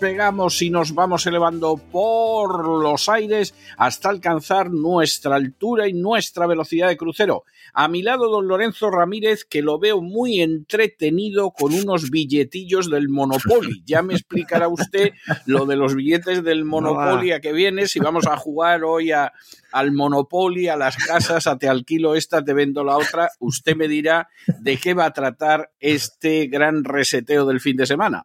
despegamos y nos vamos elevando por los aires hasta alcanzar nuestra altura y nuestra velocidad de crucero. A mi lado, don Lorenzo Ramírez, que lo veo muy entretenido con unos billetillos del Monopoly. Ya me explicará usted lo de los billetes del Monopoly a que viene, si vamos a jugar hoy a, al Monopoly, a las casas, a te alquilo esta, te vendo la otra. Usted me dirá de qué va a tratar este gran reseteo del fin de semana.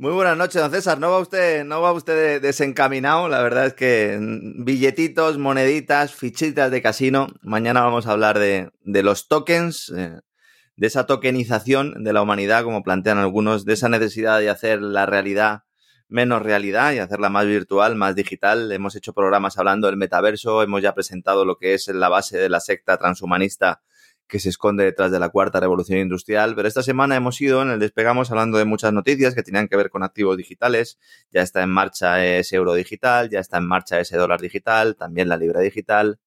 Muy buenas noches, don César. No va usted, no va usted desencaminado. La verdad es que billetitos, moneditas, fichitas de casino. Mañana vamos a hablar de, los tokens, eh, de esa tokenización de la humanidad, como plantean algunos, de esa necesidad de hacer la realidad menos realidad y hacerla más virtual, más digital. Hemos hecho programas hablando del metaverso, hemos ya presentado lo que es la base de la secta transhumanista que se esconde detrás de la cuarta revolución industrial. Pero esta semana hemos ido en el Despegamos hablando de muchas noticias que tenían que ver con activos digitales. Ya está en marcha ese euro digital, ya está en marcha ese dólar digital, también la libra digital.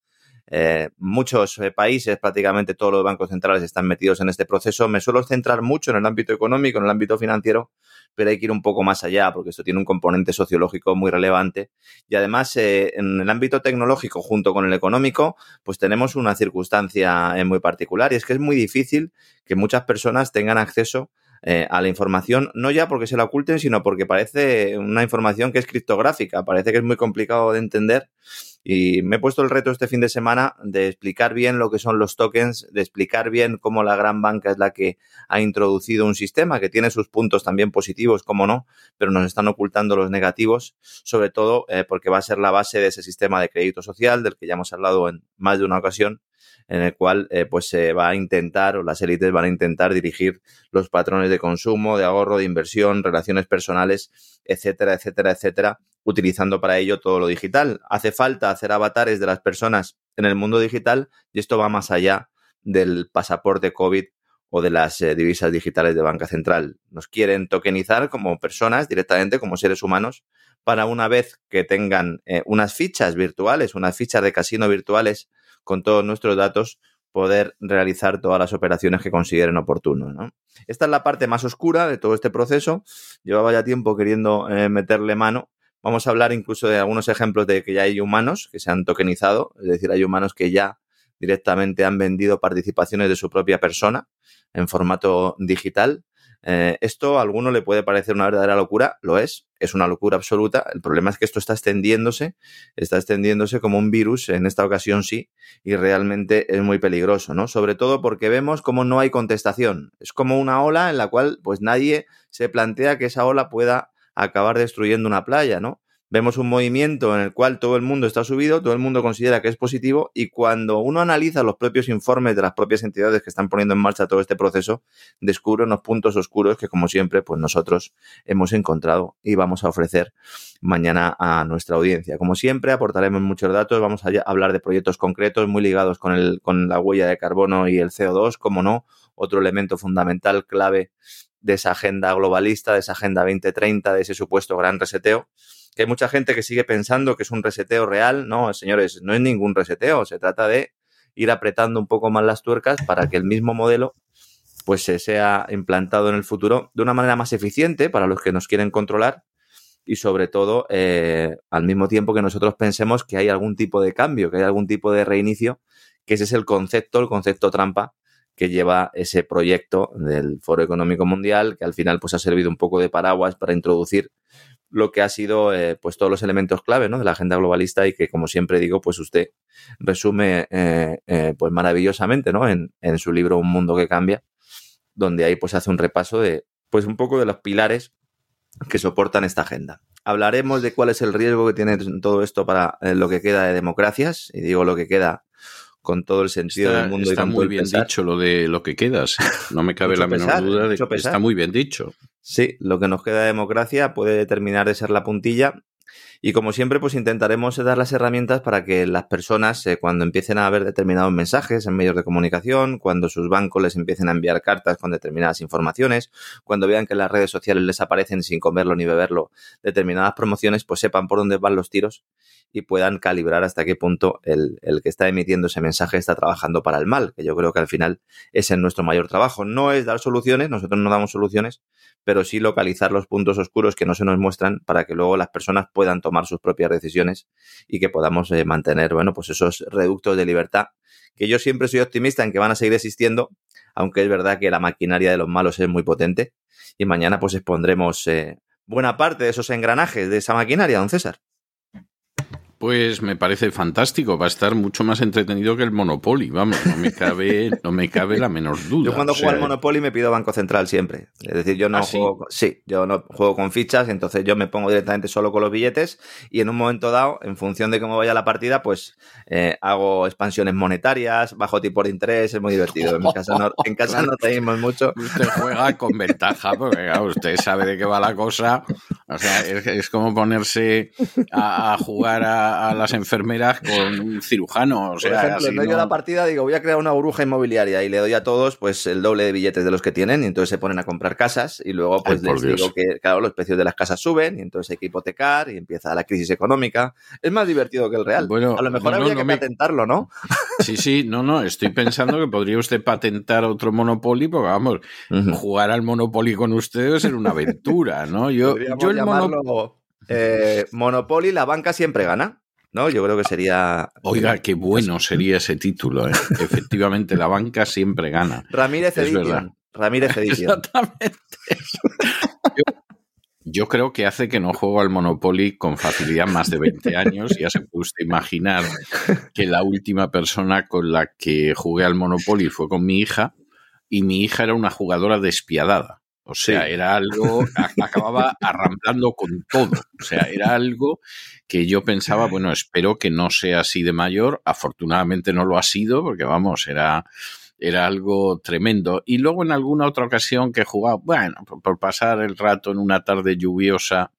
Eh, muchos eh, países, prácticamente todos los bancos centrales están metidos en este proceso. Me suelo centrar mucho en el ámbito económico, en el ámbito financiero, pero hay que ir un poco más allá porque esto tiene un componente sociológico muy relevante. Y además, eh, en el ámbito tecnológico junto con el económico, pues tenemos una circunstancia muy particular y es que es muy difícil que muchas personas tengan acceso a la información, no ya porque se la oculten, sino porque parece una información que es criptográfica, parece que es muy complicado de entender. Y me he puesto el reto este fin de semana de explicar bien lo que son los tokens, de explicar bien cómo la gran banca es la que ha introducido un sistema que tiene sus puntos también positivos, como no, pero nos están ocultando los negativos, sobre todo eh, porque va a ser la base de ese sistema de crédito social del que ya hemos hablado en más de una ocasión en el cual eh, pues se va a intentar o las élites van a intentar dirigir los patrones de consumo, de ahorro, de inversión, relaciones personales, etcétera, etcétera, etcétera, utilizando para ello todo lo digital. Hace falta hacer avatares de las personas en el mundo digital y esto va más allá del pasaporte COVID o de las eh, divisas digitales de banca central. Nos quieren tokenizar como personas directamente, como seres humanos, para una vez que tengan eh, unas fichas virtuales, unas fichas de casino virtuales con todos nuestros datos, poder realizar todas las operaciones que consideren oportunos. ¿no? Esta es la parte más oscura de todo este proceso. Llevaba ya tiempo queriendo eh, meterle mano. Vamos a hablar incluso de algunos ejemplos de que ya hay humanos que se han tokenizado, es decir, hay humanos que ya directamente han vendido participaciones de su propia persona en formato digital eh, esto a alguno le puede parecer una verdadera locura, lo es, es una locura absoluta. El problema es que esto está extendiéndose, está extendiéndose como un virus, en esta ocasión sí, y realmente es muy peligroso, ¿no? Sobre todo porque vemos cómo no hay contestación. Es como una ola en la cual pues nadie se plantea que esa ola pueda acabar destruyendo una playa, ¿no? Vemos un movimiento en el cual todo el mundo está subido, todo el mundo considera que es positivo y cuando uno analiza los propios informes de las propias entidades que están poniendo en marcha todo este proceso, descubre unos puntos oscuros que como siempre pues nosotros hemos encontrado y vamos a ofrecer mañana a nuestra audiencia. Como siempre aportaremos muchos datos, vamos a hablar de proyectos concretos muy ligados con, el, con la huella de carbono y el CO2, como no, otro elemento fundamental, clave de esa agenda globalista, de esa agenda 2030, de ese supuesto gran reseteo que hay mucha gente que sigue pensando que es un reseteo real. No, señores, no es ningún reseteo. Se trata de ir apretando un poco más las tuercas para que el mismo modelo pues se sea implantado en el futuro de una manera más eficiente para los que nos quieren controlar y sobre todo eh, al mismo tiempo que nosotros pensemos que hay algún tipo de cambio, que hay algún tipo de reinicio, que ese es el concepto, el concepto trampa que lleva ese proyecto del Foro Económico Mundial, que al final pues ha servido un poco de paraguas para introducir lo que ha sido eh, pues todos los elementos clave ¿no? de la agenda globalista y que como siempre digo pues usted resume eh, eh, pues maravillosamente ¿no? En, en, su libro Un mundo que cambia donde ahí pues hace un repaso de pues un poco de los pilares que soportan esta agenda. Hablaremos de cuál es el riesgo que tiene todo esto para lo que queda de democracias y digo lo que queda con todo el sentido del mundo. Está y muy bien dicho lo de lo que queda, no me cabe la menor duda de que está muy bien dicho. Sí, lo que nos queda de democracia puede terminar de ser la puntilla y como siempre, pues intentaremos dar las herramientas para que las personas, eh, cuando empiecen a ver determinados mensajes en medios de comunicación, cuando sus bancos les empiecen a enviar cartas con determinadas informaciones, cuando vean que en las redes sociales les aparecen sin comerlo ni beberlo determinadas promociones, pues sepan por dónde van los tiros y puedan calibrar hasta qué punto el, el que está emitiendo ese mensaje está trabajando para el mal, que yo creo que al final es en nuestro mayor trabajo. No es dar soluciones, nosotros no damos soluciones, pero sí localizar los puntos oscuros que no se nos muestran para que luego las personas puedan tomar sus propias decisiones y que podamos eh, mantener, bueno, pues esos reductos de libertad que yo siempre soy optimista en que van a seguir existiendo, aunque es verdad que la maquinaria de los malos es muy potente y mañana pues expondremos eh, buena parte de esos engranajes de esa maquinaria, don César. Pues me parece fantástico, va a estar mucho más entretenido que el Monopoly, vamos, no me cabe, no me cabe la menor duda. Yo cuando juego al Monopoly me pido Banco Central siempre. Es decir, yo no ¿Ah, juego, sí? yo no juego con fichas, entonces yo me pongo directamente solo con los billetes y en un momento dado, en función de cómo vaya la partida, pues eh, hago expansiones monetarias, bajo tipo de interés, es muy divertido. En casa no, en casa no tenemos mucho. Usted juega con ventaja, porque usted sabe de qué va la cosa. O sea, es, es como ponerse a, a jugar a a, las enfermeras con un cirujano. O sea, Por ejemplo, en medio de la partida digo, voy a crear una burbuja inmobiliaria y le doy a todos pues el doble de billetes de los que tienen y entonces se ponen a comprar casas y luego pues Ay, les digo que, claro, los precios de las casas suben y entonces hay que hipotecar y empieza la crisis económica. Es más divertido que el real. Bueno, a lo mejor no, habría no, que me... patentarlo, ¿no? Sí, sí, no, no, estoy pensando que podría usted patentar otro Monopoly, porque vamos, uh -huh. jugar al Monopoly con ustedes era una aventura, ¿no? Yo, yo el llamarlo, mono... eh, Monopoly, la banca siempre gana. ¿no? Yo creo que sería. Oiga, qué bueno sería ese título, ¿eh? Efectivamente, la banca siempre gana. Ramírez es Edition. verdad. Ramírez Edición. Exactamente. Yo, creo que hace que no juego al Monopoly con facilidad más de 20 años. Ya se puede imaginar que la última persona con la que jugué al Monopoly fue con mi hija y mi hija era una jugadora despiadada. O sea, era algo, acababa arramblando con todo. O sea, era algo que yo pensaba, bueno, espero que no sea así de mayor. Afortunadamente no lo ha sido, porque vamos, era, era algo tremendo. Y luego en alguna otra ocasión que he jugado, bueno, por pasar el rato en una tarde lluviosa,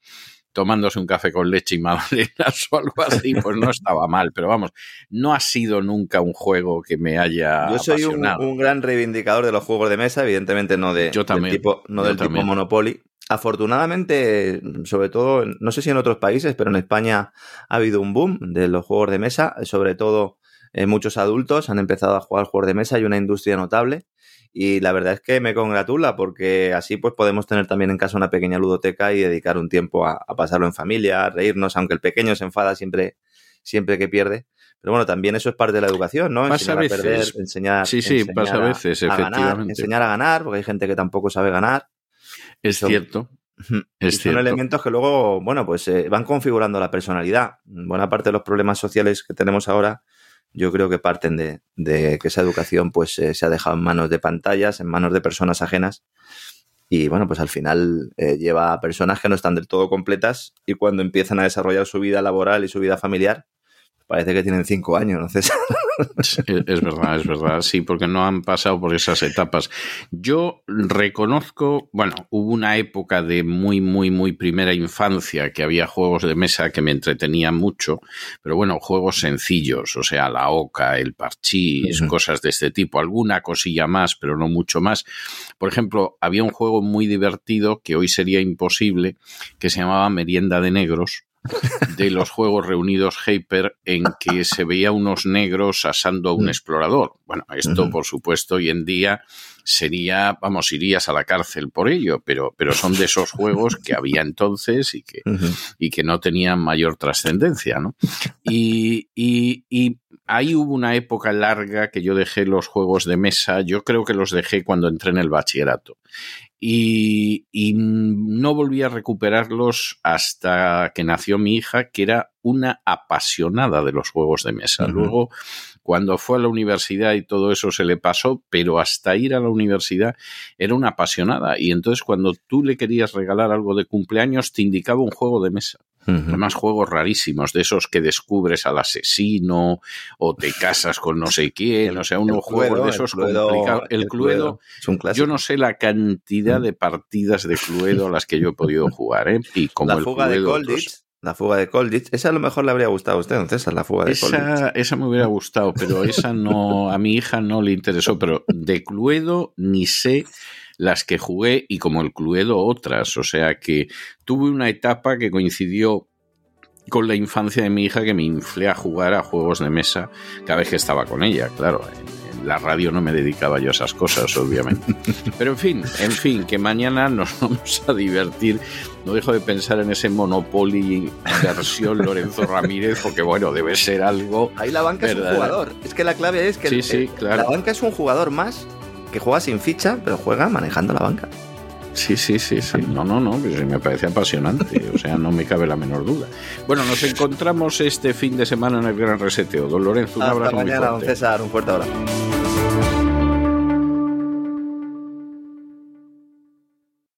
tomándose un café con leche y magdalenas o algo así, pues no estaba mal. Pero vamos, no ha sido nunca un juego que me haya. Yo soy un, gran reivindicador de los juegos de mesa, evidentemente no, de, Yo también. del tipo, no del tipo Monopoly. Afortunadamente, sobre todo, no sé si en otros países, pero en España ha habido un boom de los juegos de mesa, sobre todo eh, muchos adultos han empezado a jugar juegos de mesa y una industria notable y la verdad es que me congratula porque así pues podemos tener también en casa una pequeña ludoteca y dedicar un tiempo a, pasarlo en familia, a reírnos, aunque el pequeño se enfada siempre, siempre que pierde. Pero bueno, también eso es parte de la educación, ¿no? enseñar a, perder, enseñar, sí, sí, pasa a veces, efectivamente. Ganar, enseñar a ganar, porque hay gente que tampoco sabe ganar. Es cierto. Es son elementos que luego, bueno, pues eh, van configurando la personalidad. Buena parte de los problemas sociales que tenemos ahora yo creo que parten de, que esa educación pues eh, se ha dejado en manos de pantallas, en manos de personas ajenas. Y bueno, pues al final eh, lleva a personas que no están del todo completas y cuando empiezan a desarrollar su vida laboral y su vida familiar, parece que tienen cinco años, ¿no, César? Es verdad, es verdad, sí, porque no han pasado por esas etapas. Yo reconozco, bueno, hubo una época de muy, muy, muy primera infancia que había juegos de mesa que me entretenían mucho, pero bueno, juegos sencillos, o sea, la oca, el parchís, cosas de este tipo, alguna cosilla más, pero no mucho más. Por ejemplo, había un juego muy divertido que hoy sería imposible, que se llamaba Merienda de Negros, de los juegos reunidos Hyper en que se veía unos negros asando a un mm. explorador. Bueno, esto por supuesto hoy en día sería, vamos, irías a la cárcel por ello, pero, pero son de esos juegos que había entonces y que, y que no tenían mayor trascendencia, ¿no? Y, y, y ahí hubo una época larga que yo dejé los juegos de mesa, yo creo que los dejé cuando entré en el bachillerato y, no volví a recuperarlos hasta que nació mi hija, que era una apasionada de los juegos de mesa. Luego, cuando fue a la universidad y todo eso se le pasó, pero hasta ir a la universidad era una apasionada. Y entonces cuando tú le querías regalar algo de cumpleaños, te indicaba un juego de mesa. Además, juegos rarísimos, de esos que descubres al asesino o te casas con no sé quién, o sea, unos juegos de esos complicados. El, Cluedo, yo no sé la cantidad de partidas de Cluedo a las que yo he podido jugar, ¿eh? Y como la fuga de Colditch, la fuga de Colditch, esa a lo mejor le habría gustado a usted, entonces, la fuga de esa, Esa me hubiera gustado, pero esa no, a mi hija no le interesó, pero de Cluedo ni sé las que jugué y como el Cluedo otras. O sea que tuve una etapa que coincidió con la infancia de mi hija que me inflé a jugar a juegos de mesa cada vez que estaba con ella, claro. En la radio no me dedicaba yo a esas cosas, obviamente. Pero en fin, en fin, que mañana nos vamos a divertir. No dejo de pensar en ese Monopoly versión Lorenzo Ramírez, porque bueno, debe ser algo. Ahí la banca es un jugador. Es que la clave es que la banca es un jugador más que juega sin ficha, pero juega manejando la banca. Sí, sí, sí, sí. No, no, no, pues me parece apasionante. O sea, no me cabe la menor duda. Bueno, nos encontramos este fin de semana en el Gran Reseteo. Don Lorenzo, un Hasta mañana, don César. Un fuerte abrazo.